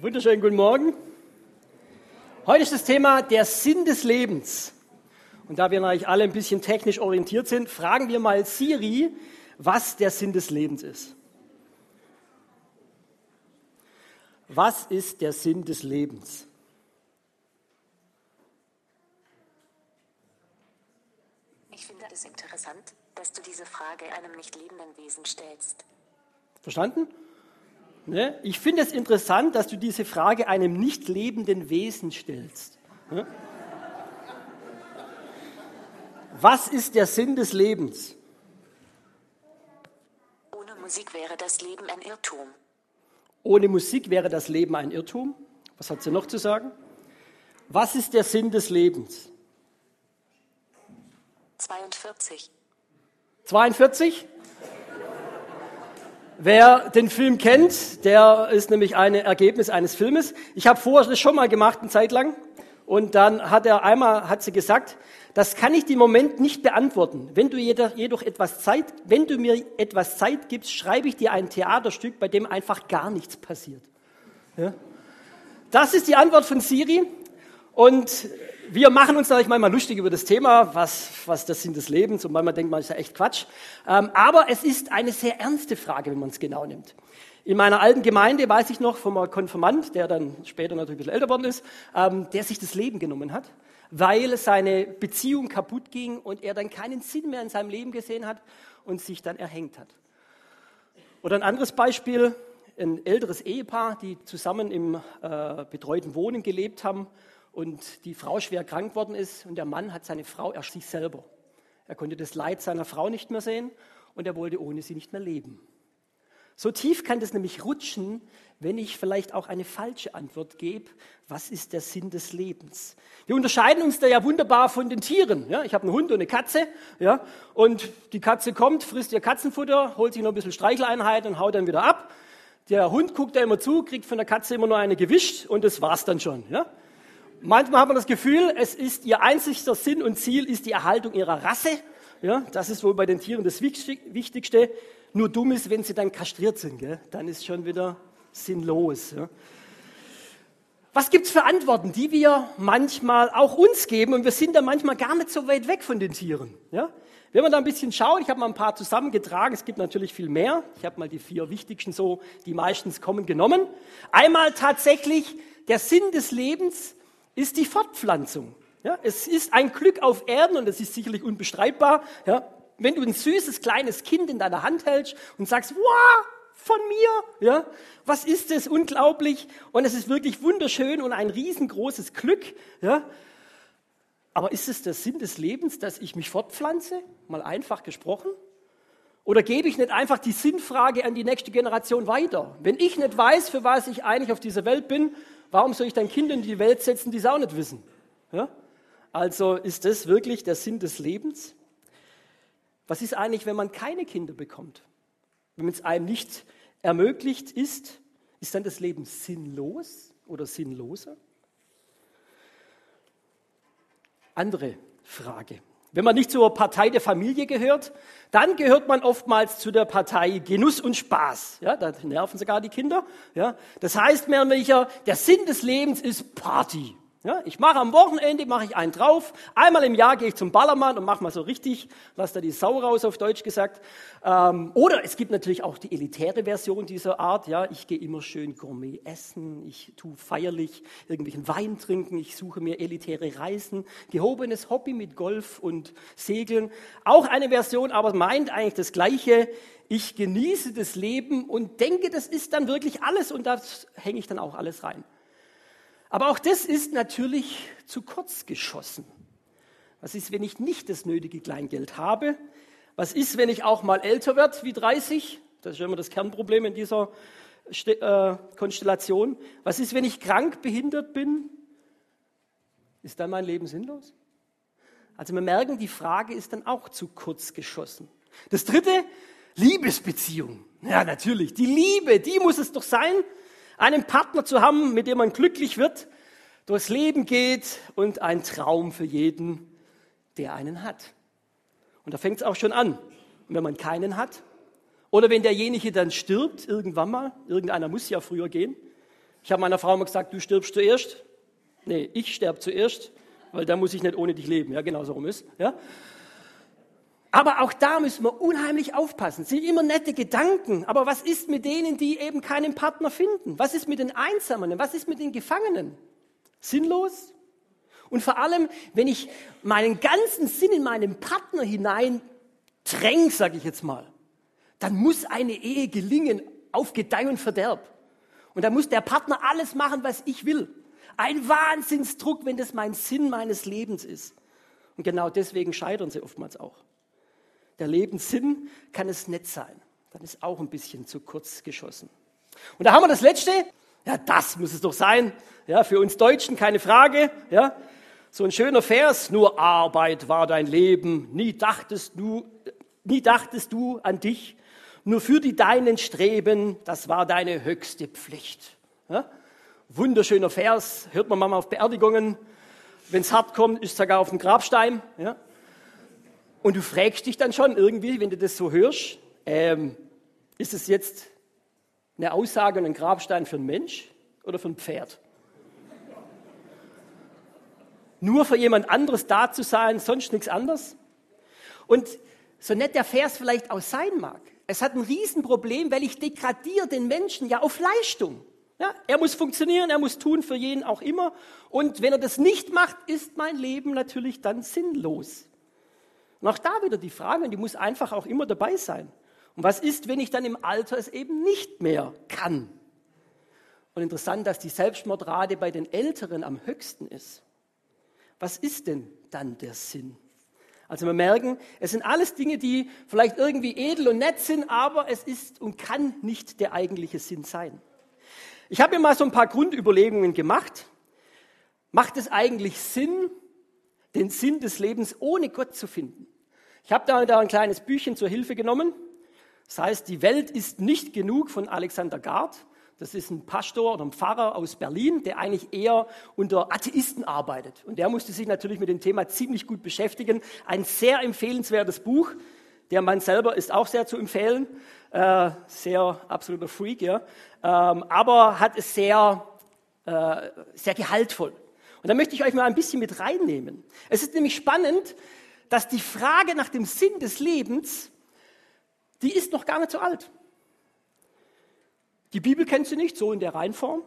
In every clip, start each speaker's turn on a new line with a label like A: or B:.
A: Wunderschönen guten Morgen. Heute ist das Thema der Sinn des Lebens. Und da wir natürlich alle ein bisschen technisch orientiert sind, fragen wir mal Siri, was der Sinn des Lebens ist. Was ist der Sinn des Lebens?
B: Ich finde es interessant, dass du diese Frage einem nicht lebenden Wesen stellst.
A: Verstanden? Ne? Ich finde es interessant, dass du diese Frage einem nicht lebenden Wesen stellst. Ne? Was ist der Sinn des Lebens?
B: Ohne Musik wäre das Leben ein Irrtum.
A: Ohne Musik wäre das Leben ein Irrtum. Was hat sie noch zu sagen? Was ist der Sinn des Lebens?
B: 42.
A: 42? Wer den Film kennt, der ist nämlich ein Ergebnis eines Filmes. Ich habe vorher das schon mal gemacht, eine Zeit lang. Und dann hat er einmal, hat sie gesagt, das kann ich im Moment nicht beantworten. Wenn du jedoch etwas Zeit, wenn du mir etwas Zeit gibst, schreibe ich dir ein Theaterstück, bei dem einfach gar nichts passiert. Ja? Das ist die Antwort von Siri. Und wir machen uns natürlich manchmal lustig über das Thema, was, was das Sinn des Lebens und manchmal denkt man, ist ja echt Quatsch. Ähm, aber es ist eine sehr ernste Frage, wenn man es genau nimmt. In meiner alten Gemeinde weiß ich noch vom Konfirmand, der dann später natürlich ein bisschen älter geworden ist, ähm, der sich das Leben genommen hat, weil seine Beziehung kaputt ging und er dann keinen Sinn mehr in seinem Leben gesehen hat und sich dann erhängt hat. Oder ein anderes Beispiel, ein älteres Ehepaar, die zusammen im äh, betreuten Wohnen gelebt haben und die Frau schwer krank worden ist und der Mann hat seine Frau erst sich selber. Er konnte das Leid seiner Frau nicht mehr sehen und er wollte ohne sie nicht mehr leben. So tief kann das nämlich rutschen, wenn ich vielleicht auch eine falsche Antwort gebe. Was ist der Sinn des Lebens? Wir unterscheiden uns da ja wunderbar von den Tieren. Ja, ich habe einen Hund und eine Katze. Ja, und die Katze kommt, frisst ihr Katzenfutter, holt sich noch ein bisschen Streicheleinheit und haut dann wieder ab. Der Hund guckt da immer zu, kriegt von der Katze immer nur eine gewischt und das war's dann schon. Ja? Manchmal hat man das Gefühl, es ist ihr einzigster Sinn und Ziel ist die Erhaltung ihrer Rasse. Ja, das ist wohl bei den Tieren das Wichtigste. Nur dumm ist, wenn sie dann kastriert sind, gell? dann ist schon wieder sinnlos. Ja. Was gibt's für Antworten, die wir manchmal auch uns geben und wir sind da manchmal gar nicht so weit weg von den Tieren. Ja? Wenn man da ein bisschen schaut, ich habe mal ein paar zusammengetragen, es gibt natürlich viel mehr. Ich habe mal die vier wichtigsten so, die meistens kommen, genommen. Einmal tatsächlich der Sinn des Lebens ist die Fortpflanzung. Ja, es ist ein Glück auf Erden und das ist sicherlich unbestreitbar. Ja, wenn du ein süßes kleines Kind in deiner Hand hältst und sagst, wow, von mir, ja, was ist das unglaublich und es ist wirklich wunderschön und ein riesengroßes Glück, ja. Aber ist es der Sinn des Lebens, dass ich mich fortpflanze? Mal einfach gesprochen. Oder gebe ich nicht einfach die Sinnfrage an die nächste Generation weiter? Wenn ich nicht weiß, für was ich eigentlich auf dieser Welt bin, warum soll ich dann Kinder in die Welt setzen, die es auch nicht wissen? Ja? Also ist das wirklich der Sinn des Lebens? Was ist eigentlich, wenn man keine Kinder bekommt? Wenn es einem nicht ermöglicht ist, ist dann das Leben sinnlos oder sinnloser? Andere Frage. Wenn man nicht zur Partei der Familie gehört, dann gehört man oftmals zu der Partei Genuss und Spaß. Ja, da nerven sogar die Kinder. Ja, das heißt mehr oder der Sinn des Lebens ist Party. Ja, ich mache am Wochenende mache ich einen drauf. Einmal im Jahr gehe ich zum Ballermann und mache mal so richtig, lass da die Sau raus auf Deutsch gesagt. Ähm, oder es gibt natürlich auch die elitäre Version dieser Art. Ja, ich gehe immer schön Gourmet essen, ich tue feierlich irgendwelchen Wein trinken, ich suche mir elitäre Reisen, gehobenes Hobby mit Golf und Segeln. Auch eine Version, aber meint eigentlich das Gleiche. Ich genieße das Leben und denke, das ist dann wirklich alles und das hänge ich dann auch alles rein. Aber auch das ist natürlich zu kurz geschossen. Was ist, wenn ich nicht das nötige Kleingeld habe? Was ist, wenn ich auch mal älter werde wie 30? Das ist immer das Kernproblem in dieser äh, Konstellation. Was ist, wenn ich krank, behindert bin? Ist dann mein Leben sinnlos? Also wir merken, die Frage ist dann auch zu kurz geschossen. Das dritte, Liebesbeziehung. Ja, natürlich. Die Liebe, die muss es doch sein einen Partner zu haben, mit dem man glücklich wird, durchs Leben geht und ein Traum für jeden, der einen hat. Und da fängt es auch schon an. Wenn man keinen hat, oder wenn derjenige dann stirbt, irgendwann mal, irgendeiner muss ja früher gehen, Ich habe meiner Frau mal gesagt, du stirbst zuerst. Nee, ich sterbe zuerst, weil da muss ich nicht ohne dich leben. Ja, genau so rum ist. Ja? Aber auch da müssen wir unheimlich aufpassen. Es sind immer nette Gedanken. Aber was ist mit denen, die eben keinen Partner finden? Was ist mit den Einsamen? Was ist mit den Gefangenen? Sinnlos? Und vor allem, wenn ich meinen ganzen Sinn in meinen Partner hinein dränge, sage ich jetzt mal, dann muss eine Ehe gelingen auf Gedeih und Verderb. Und da muss der Partner alles machen, was ich will. Ein Wahnsinnsdruck, wenn das mein Sinn meines Lebens ist. Und genau deswegen scheitern sie oftmals auch. Der Lebenssinn kann es nicht sein. Dann ist auch ein bisschen zu kurz geschossen. Und da haben wir das Letzte. Ja, das muss es doch sein. Ja, für uns Deutschen keine Frage. Ja, so ein schöner Vers. Nur Arbeit war dein Leben. Nie dachtest du, nie dachtest du an dich. Nur für die Deinen streben. Das war deine höchste Pflicht. Ja? Wunderschöner Vers, hört man manchmal auf Beerdigungen. Wenn es hart kommt, ist sogar auf dem Grabstein. Ja? Und du fragst dich dann schon irgendwie, wenn du das so hörst, ähm, ist es jetzt eine Aussage und ein Grabstein für einen Mensch oder für ein Pferd? Nur für jemand anderes da zu sein, sonst nichts anderes? Und so nett der Vers vielleicht auch sein mag, es hat ein Riesenproblem, weil ich degradiere den Menschen ja auf Leistung. Ja, er muss funktionieren, er muss tun für jeden auch immer. Und wenn er das nicht macht, ist mein Leben natürlich dann sinnlos. Und auch da wieder die Frage, und die muss einfach auch immer dabei sein. Und was ist, wenn ich dann im Alter es eben nicht mehr kann? Und interessant, dass die Selbstmordrate bei den Älteren am höchsten ist. Was ist denn dann der Sinn? Also wir merken, es sind alles Dinge, die vielleicht irgendwie edel und nett sind, aber es ist und kann nicht der eigentliche Sinn sein. Ich habe mir mal so ein paar Grundüberlegungen gemacht. Macht es eigentlich Sinn, den Sinn des Lebens ohne Gott zu finden? Ich habe da, ein kleines Büchchen zur Hilfe genommen. Das heißt, die Welt ist nicht genug von Alexander Gard. Das ist ein Pastor oder ein Pfarrer aus Berlin, der eigentlich eher unter Atheisten arbeitet. Und der musste sich natürlich mit dem Thema ziemlich gut beschäftigen. Ein sehr empfehlenswertes Buch. Der Mann selber ist auch sehr zu empfehlen. Äh, sehr absoluter Freak, ja. Ähm, aber hat es sehr, äh, sehr gehaltvoll. Und da möchte ich euch mal ein bisschen mit reinnehmen. Es ist nämlich spannend, dass die Frage nach dem Sinn des Lebens, die ist noch gar nicht so alt. Die Bibel kennt sie nicht, so in der Reihenform.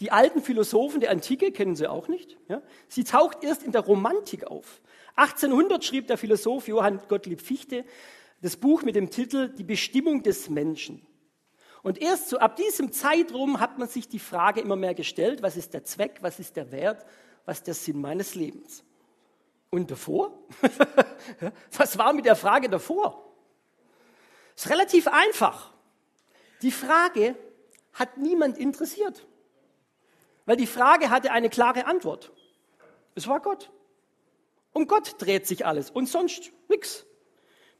A: Die alten Philosophen der Antike kennen sie auch nicht. Ja? Sie taucht erst in der Romantik auf. 1800 schrieb der Philosoph Johann Gottlieb Fichte das Buch mit dem Titel Die Bestimmung des Menschen. Und erst so ab diesem Zeitraum hat man sich die Frage immer mehr gestellt, was ist der Zweck, was ist der Wert, was ist der Sinn meines Lebens. Und davor? was war mit der Frage davor? Ist relativ einfach. Die Frage hat niemand interessiert. Weil die Frage hatte eine klare Antwort. Es war Gott. Um Gott dreht sich alles und sonst nichts.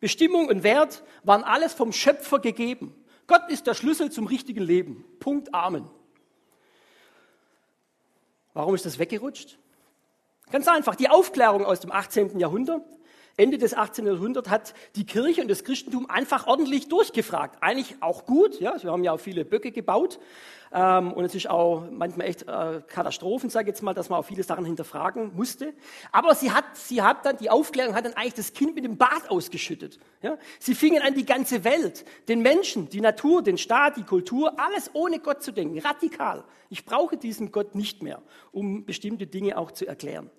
A: Bestimmung und Wert waren alles vom Schöpfer gegeben. Gott ist der Schlüssel zum richtigen Leben. Punkt Amen. Warum ist das weggerutscht? Ganz einfach, die Aufklärung aus dem 18. Jahrhundert, Ende des 18. Jahrhunderts hat die Kirche und das Christentum einfach ordentlich durchgefragt. Eigentlich auch gut, ja, wir haben ja auch viele Böcke gebaut, ähm, und es ist auch manchmal echt äh, Katastrophen, sage ich jetzt mal, dass man auch viele Sachen hinterfragen musste. Aber sie hat, sie hat dann, die Aufklärung hat dann eigentlich das Kind mit dem Bad ausgeschüttet. Ja? Sie fingen an, die ganze Welt, den Menschen, die Natur, den Staat, die Kultur, alles ohne Gott zu denken, radikal. Ich brauche diesen Gott nicht mehr, um bestimmte Dinge auch zu erklären.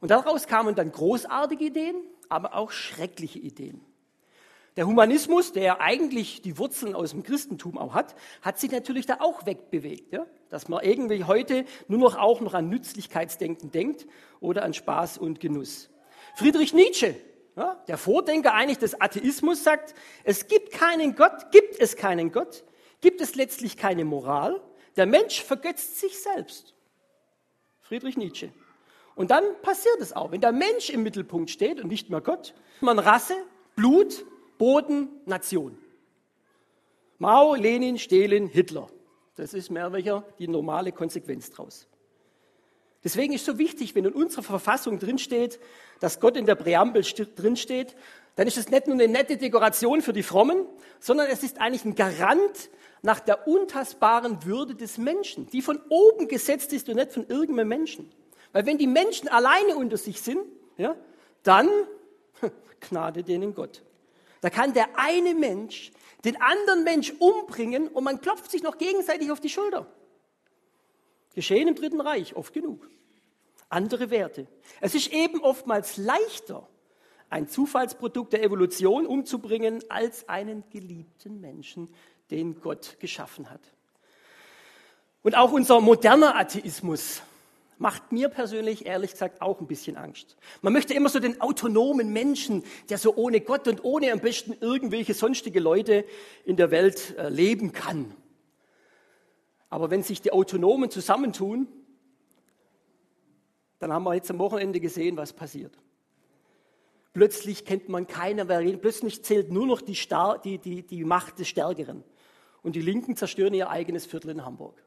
A: Und daraus kamen dann großartige Ideen, aber auch schreckliche Ideen. Der Humanismus, der eigentlich die Wurzeln aus dem Christentum auch hat, hat sich natürlich da auch wegbewegt. Ja? Dass man irgendwie heute nur noch auch noch an Nützlichkeitsdenken denkt oder an Spaß und Genuss. Friedrich Nietzsche, ja, der Vordenker eigentlich des Atheismus, sagt, es gibt keinen Gott, gibt es keinen Gott, gibt es letztlich keine Moral. Der Mensch vergötzt sich selbst. Friedrich Nietzsche. Und dann passiert es auch. Wenn der Mensch im Mittelpunkt steht und nicht mehr Gott, man Rasse, Blut, Boden, Nation. Mao, Lenin, Stalin, Hitler. Das ist mehr welcher die normale Konsequenz daraus. Deswegen ist es so wichtig, wenn in unserer Verfassung drinsteht, dass Gott in der Präambel drinsteht, dann ist es nicht nur eine nette Dekoration für die Frommen, sondern es ist eigentlich ein Garant nach der untastbaren Würde des Menschen, die von oben gesetzt ist und nicht von irgendeinem Menschen. Weil wenn die Menschen alleine unter sich sind, ja, dann Gnade denen Gott. Da kann der eine Mensch den anderen Mensch umbringen und man klopft sich noch gegenseitig auf die Schulter. Geschehen im Dritten Reich, oft genug. Andere Werte. Es ist eben oftmals leichter, ein Zufallsprodukt der Evolution umzubringen, als einen geliebten Menschen, den Gott geschaffen hat. Und auch unser moderner Atheismus macht mir persönlich ehrlich gesagt auch ein bisschen Angst. Man möchte immer so den autonomen Menschen, der so ohne Gott und ohne am besten irgendwelche sonstige Leute in der Welt äh, leben kann. Aber wenn sich die Autonomen zusammentun, dann haben wir jetzt am Wochenende gesehen, was passiert. Plötzlich kennt man keiner mehr reden. Plötzlich zählt nur noch die, Star die, die, die Macht des Stärkeren. Und die Linken zerstören ihr eigenes Viertel in Hamburg.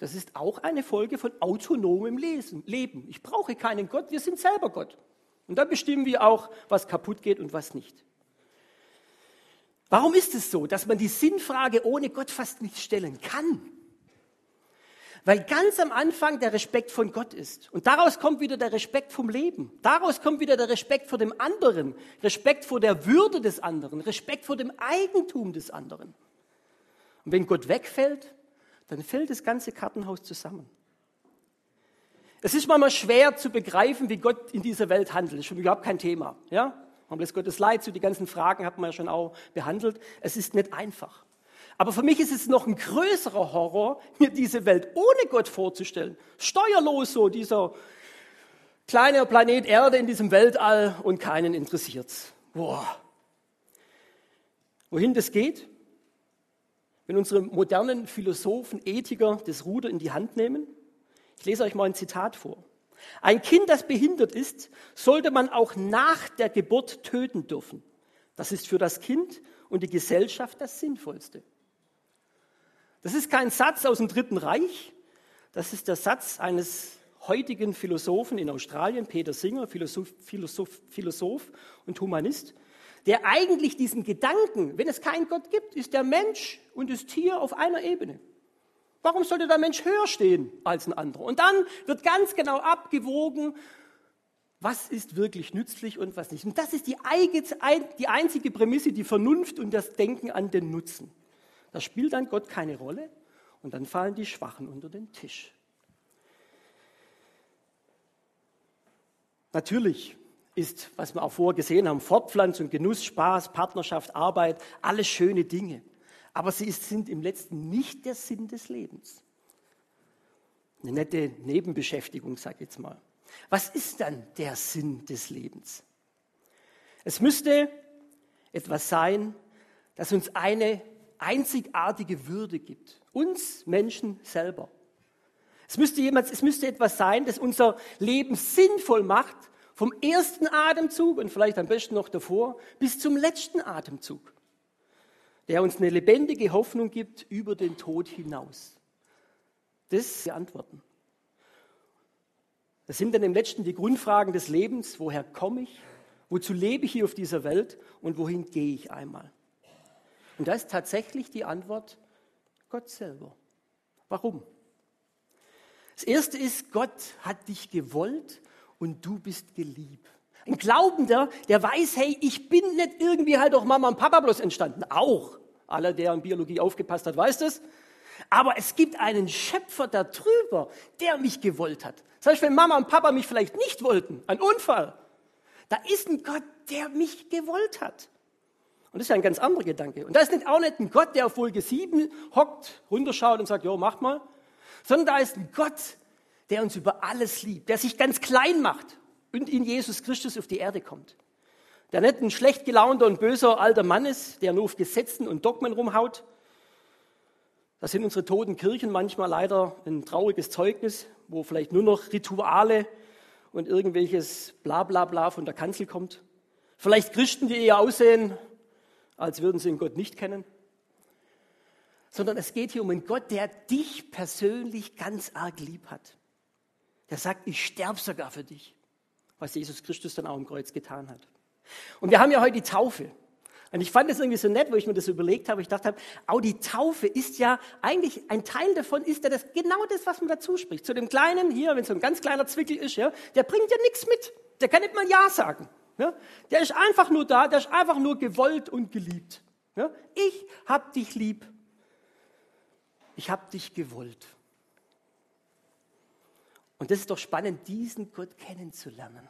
A: Das ist auch eine Folge von autonomem Leben. Ich brauche keinen Gott, wir sind selber Gott. Und dann bestimmen wir auch, was kaputt geht und was nicht. Warum ist es so, dass man die Sinnfrage ohne Gott fast nicht stellen kann? Weil ganz am Anfang der Respekt von Gott ist. Und daraus kommt wieder der Respekt vom Leben. Daraus kommt wieder der Respekt vor dem anderen. Respekt vor der Würde des anderen. Respekt vor dem Eigentum des anderen. Und wenn Gott wegfällt, dann fällt das ganze Kartenhaus zusammen. Es ist manchmal schwer zu begreifen, wie Gott in dieser Welt handelt. Das ist schon überhaupt kein Thema. Ja? Man lässt Gottes Leid zu, die ganzen Fragen hat man ja schon auch behandelt. Es ist nicht einfach. Aber für mich ist es noch ein größerer Horror, mir diese Welt ohne Gott vorzustellen. Steuerlos so, dieser kleine Planet Erde in diesem Weltall und keinen interessiert's. Boah. Wohin das geht? Wenn unsere modernen Philosophen, Ethiker das Ruder in die Hand nehmen? Ich lese euch mal ein Zitat vor. Ein Kind, das behindert ist, sollte man auch nach der Geburt töten dürfen. Das ist für das Kind und die Gesellschaft das Sinnvollste. Das ist kein Satz aus dem Dritten Reich, das ist der Satz eines heutigen Philosophen in Australien, Peter Singer, Philosoph, Philosoph, Philosoph und Humanist, der eigentlich diesen Gedanken, wenn es keinen Gott gibt, ist der Mensch und das Tier auf einer Ebene. Warum sollte der Mensch höher stehen als ein anderer? Und dann wird ganz genau abgewogen, was ist wirklich nützlich und was nicht. Und das ist die, einzige Prämisse, die Vernunft und das Denken an den Nutzen. Da spielt dann Gott keine Rolle und dann fallen die Schwachen unter den Tisch. Natürlich ist, was wir auch vorher gesehen haben, Fortpflanzung, Genuss, Spaß, Partnerschaft, Arbeit, alles schöne Dinge. Aber sie sind im letzten nicht der Sinn des Lebens. Eine nette Nebenbeschäftigung, sag ich jetzt mal. Was ist dann der Sinn des Lebens? Es müsste etwas sein, das uns eine einzigartige Würde gibt. Uns Menschen selber. Es müsste, jemand, es müsste etwas sein, das unser Leben sinnvoll macht vom ersten Atemzug und vielleicht am besten noch davor bis zum letzten Atemzug, der uns eine lebendige Hoffnung gibt über den Tod hinaus. Das die Antworten. Das sind dann im letzten die Grundfragen des Lebens. Woher komme ich? Wozu lebe ich hier auf dieser Welt? Und wohin gehe ich einmal? Und da ist tatsächlich die Antwort Gott selber. Warum? Das erste ist, Gott hat dich gewollt und du bist geliebt. Ein Glaubender, der weiß, hey, ich bin nicht irgendwie halt durch Mama und Papa bloß entstanden. Auch. Aller, der in Biologie aufgepasst hat, weiß das. Aber es gibt einen Schöpfer da drüber, der mich gewollt hat. Das heißt, wenn Mama und Papa mich vielleicht nicht wollten, ein Unfall, da ist ein Gott, der mich gewollt hat. Und das ist ja ein ganz anderer Gedanke. Und da ist nicht auch nicht ein Gott, der auf Folge 7 hockt, runterschaut und sagt, jo, mach mal. Sondern da ist ein Gott, der uns über alles liebt, der sich ganz klein macht und in Jesus Christus auf die Erde kommt. Der nicht ein schlecht gelaunter und böser alter Mann ist, der nur auf Gesetzen und Dogmen rumhaut. Das sind unsere toten Kirchen manchmal leider ein trauriges Zeugnis, wo vielleicht nur noch Rituale und irgendwelches Blablabla Bla Bla von der Kanzel kommt. Vielleicht Christen, die eher aussehen, als würden sie den Gott nicht kennen. Sondern es geht hier um einen Gott, der dich persönlich ganz arg lieb hat der sagt, ich sterbe sogar für dich, was Jesus Christus dann auch im Kreuz getan hat. Und wir haben ja heute die Taufe. Und ich fand das irgendwie so nett, wo ich mir das überlegt habe. Ich dachte, auch die Taufe ist ja eigentlich ein Teil davon, ist ja das genau das, was man dazu spricht. Zu dem Kleinen hier, wenn es so ein ganz kleiner Zwickel ist, ja, der bringt ja nichts mit. Der kann nicht mal Ja sagen. Ja. Der ist einfach nur da, der ist einfach nur gewollt und geliebt. Ja. Ich hab dich lieb. Ich hab dich gewollt. Und das ist doch spannend, diesen Gott kennenzulernen.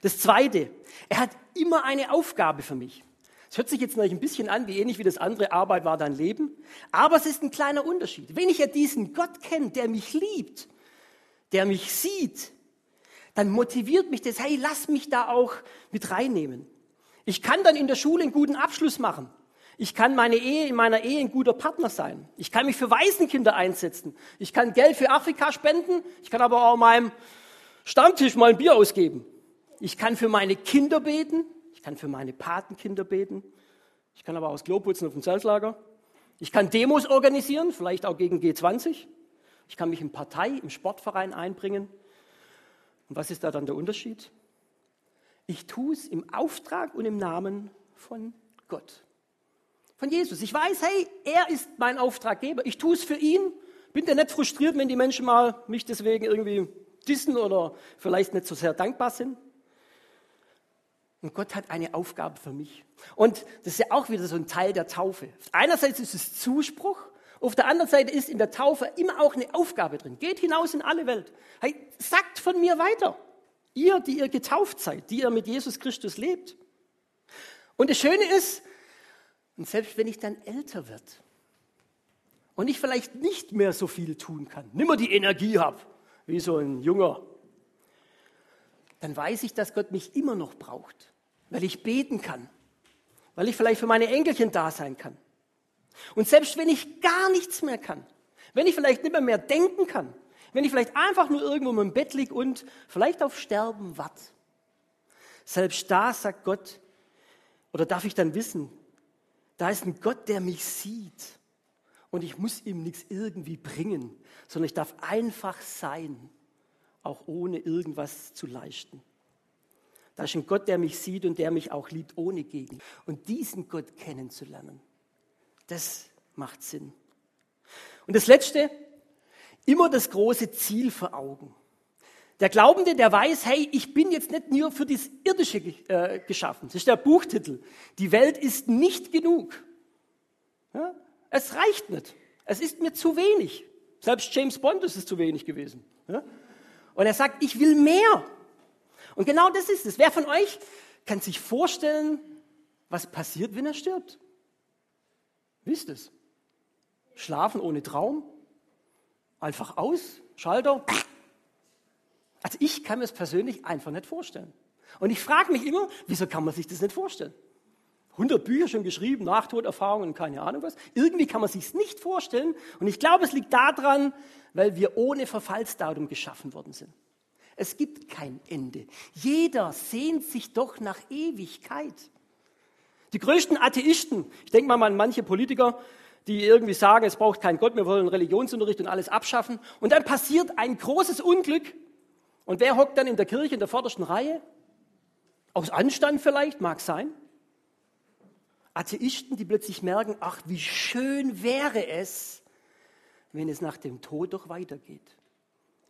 A: Das Zweite, er hat immer eine Aufgabe für mich. Es hört sich jetzt natürlich ein bisschen an, wie ähnlich wie das andere, Arbeit war dein Leben. Aber es ist ein kleiner Unterschied. Wenn ich ja diesen Gott kenne, der mich liebt, der mich sieht, dann motiviert mich das, hey, lass mich da auch mit reinnehmen. Ich kann dann in der Schule einen guten Abschluss machen. Ich kann meine Ehe, in meiner Ehe ein guter Partner sein. Ich kann mich für Waisenkinder einsetzen. Ich kann Geld für Afrika spenden. Ich kann aber auch meinem Stammtisch mal ein Bier ausgeben. Ich kann für meine Kinder beten. Ich kann für meine Patenkinder beten. Ich kann aber auch das Klo putzen auf dem Zeltlager. Ich kann Demos organisieren, vielleicht auch gegen G20. Ich kann mich in Partei, im Sportverein einbringen. Und was ist da dann der Unterschied? Ich tue es im Auftrag und im Namen von Gott. Von Jesus. Ich weiß, hey, er ist mein Auftraggeber. Ich tue es für ihn. Bin da nicht frustriert, wenn die Menschen mal mich deswegen irgendwie dissen oder vielleicht nicht so sehr dankbar sind. Und Gott hat eine Aufgabe für mich. Und das ist ja auch wieder so ein Teil der Taufe. Einerseits ist es Zuspruch, auf der anderen Seite ist in der Taufe immer auch eine Aufgabe drin. Geht hinaus in alle Welt. Hey, sagt von mir weiter. Ihr, die ihr getauft seid, die ihr mit Jesus Christus lebt. Und das Schöne ist, und selbst wenn ich dann älter wird und ich vielleicht nicht mehr so viel tun kann, nimmer die Energie habe, wie so ein Junger, dann weiß ich, dass Gott mich immer noch braucht weil ich beten kann, weil ich vielleicht für meine Enkelchen da sein kann. Und selbst wenn ich gar nichts mehr kann, wenn ich vielleicht nicht mehr, mehr denken kann, wenn ich vielleicht einfach nur irgendwo im Bett liege und vielleicht auf Sterben warte, selbst da sagt Gott, oder darf ich dann wissen, da ist ein Gott, der mich sieht und ich muss ihm nichts irgendwie bringen, sondern ich darf einfach sein, auch ohne irgendwas zu leisten. Da ist ein Gott, der mich sieht und der mich auch liebt ohne Gegen. Und diesen Gott kennenzulernen, das macht Sinn. Und das Letzte, immer das große Ziel vor Augen. Der Glaubende, der weiß, hey, ich bin jetzt nicht nur für das Irdische äh, geschaffen. Das ist der Buchtitel. Die Welt ist nicht genug. Ja? Es reicht nicht. Es ist mir zu wenig. Selbst James Bond ist es zu wenig gewesen. Ja? Und er sagt, ich will mehr. Und genau das ist es. Wer von euch kann sich vorstellen, was passiert, wenn er stirbt? Wisst es? Schlafen ohne Traum? Einfach aus? Schalter? Also ich kann mir es persönlich einfach nicht vorstellen. Und ich frage mich immer, wieso kann man sich das nicht vorstellen? 100 Bücher schon geschrieben, Nachtoderfahrungen, keine Ahnung was. Irgendwie kann man sich es nicht vorstellen. Und ich glaube, es liegt daran, weil wir ohne Verfallsdatum geschaffen worden sind. Es gibt kein Ende. Jeder sehnt sich doch nach Ewigkeit. Die größten Atheisten, ich denke mal an manche Politiker, die irgendwie sagen, es braucht keinen Gott, wir wollen Religionsunterricht und alles abschaffen. Und dann passiert ein großes Unglück. Und wer hockt dann in der Kirche in der vordersten Reihe? Aus Anstand vielleicht, mag sein. Atheisten, die plötzlich merken, ach, wie schön wäre es, wenn es nach dem Tod doch weitergeht.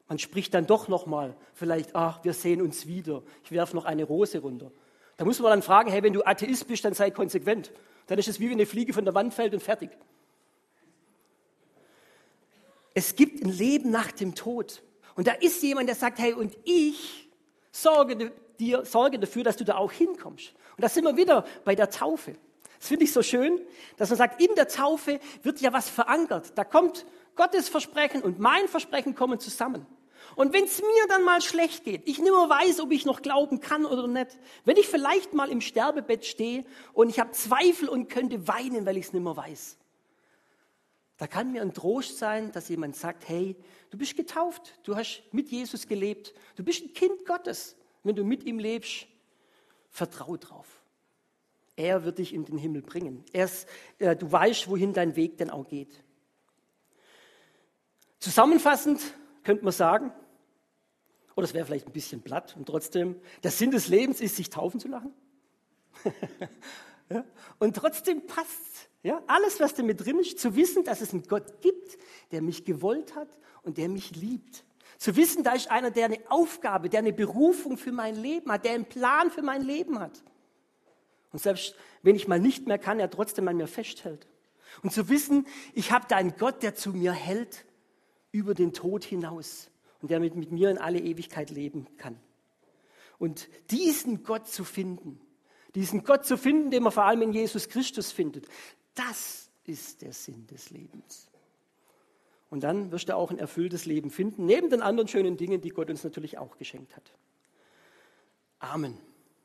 A: Man spricht dann doch nochmal, vielleicht, ach, wir sehen uns wieder, ich werfe noch eine Rose runter. Da muss man dann fragen, hey, wenn du Atheist bist, dann sei konsequent. Dann ist es wie wenn eine Fliege von der Wand fällt und fertig. Es gibt ein Leben nach dem Tod. Und da ist jemand, der sagt, hey, und ich sorge dir, sorge dafür, dass du da auch hinkommst. Und da sind wir wieder bei der Taufe. Das finde ich so schön, dass man sagt, in der Taufe wird ja was verankert. Da kommt Gottes Versprechen und mein Versprechen kommen zusammen. Und wenn es mir dann mal schlecht geht, ich nicht mehr weiß, ob ich noch glauben kann oder nicht, wenn ich vielleicht mal im Sterbebett stehe und ich habe Zweifel und könnte weinen, weil ich es nicht mehr weiß, da kann mir ein Trost sein, dass jemand sagt, hey, du bist getauft, du hast mit Jesus gelebt, du bist ein Kind Gottes. Wenn du mit ihm lebst, vertrau drauf. Er wird dich in den Himmel bringen. Erst, äh, du weißt, wohin dein Weg denn auch geht. Zusammenfassend könnte man sagen, Oder es wäre vielleicht ein bisschen platt und trotzdem, der Sinn des Lebens ist, sich taufen zu lachen. ja? Und trotzdem passt ja? Alles, was da mit drin ist, zu wissen, dass es einen Gott gibt, der mich gewollt hat und der mich liebt. Zu wissen, da ist einer, der eine Aufgabe, der eine Berufung für mein Leben hat, der einen Plan für mein Leben hat. Und selbst wenn ich mal nicht mehr kann, er trotzdem an mir festhält. Und zu wissen, ich habe da einen Gott, der zu mir hält über den Tod hinaus und der mit, mit mir in alle Ewigkeit leben kann. Und diesen Gott zu finden, diesen Gott zu finden, den man vor allem in Jesus Christus findet, das ist der Sinn des Lebens. Und dann wirst du auch ein erfülltes Leben finden, neben den anderen schönen Dingen, die Gott uns natürlich auch geschenkt hat. Amen.